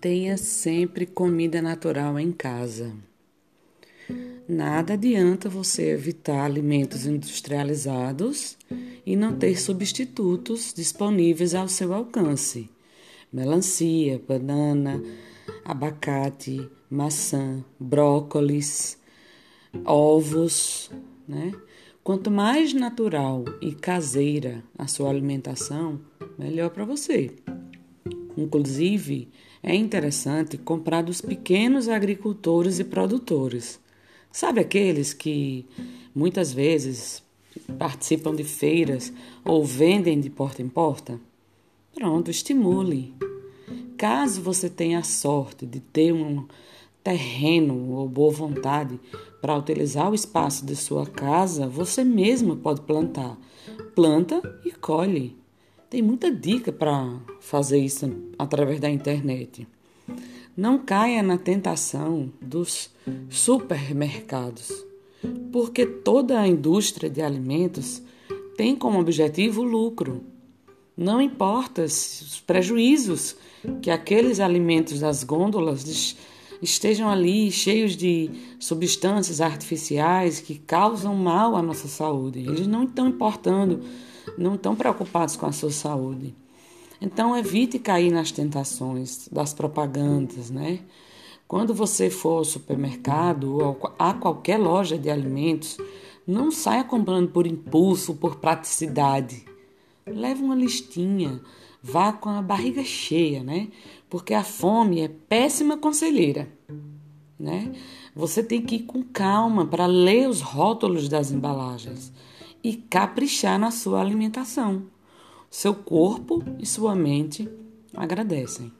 Tenha sempre comida natural em casa. Nada adianta você evitar alimentos industrializados e não ter substitutos disponíveis ao seu alcance. Melancia, banana, abacate, maçã, brócolis, ovos, né? Quanto mais natural e caseira a sua alimentação, melhor para você. Inclusive, é interessante comprar dos pequenos agricultores e produtores. Sabe aqueles que muitas vezes participam de feiras ou vendem de porta em porta? Pronto, estimule. Caso você tenha a sorte de ter um terreno ou boa vontade para utilizar o espaço de sua casa, você mesmo pode plantar. Planta e colhe. Tem muita dica para fazer isso através da internet. Não caia na tentação dos supermercados, porque toda a indústria de alimentos tem como objetivo o lucro. Não importa os prejuízos que aqueles alimentos das gôndolas estejam ali cheios de substâncias artificiais que causam mal à nossa saúde. Eles não estão importando não estão preocupados com a sua saúde. Então, evite cair nas tentações das propagandas, né? Quando você for ao supermercado ou a qualquer loja de alimentos, não saia comprando por impulso, por praticidade. Leve uma listinha, vá com a barriga cheia, né? Porque a fome é péssima conselheira, né? Você tem que ir com calma para ler os rótulos das embalagens e caprichar na sua alimentação. Seu corpo e sua mente agradecem.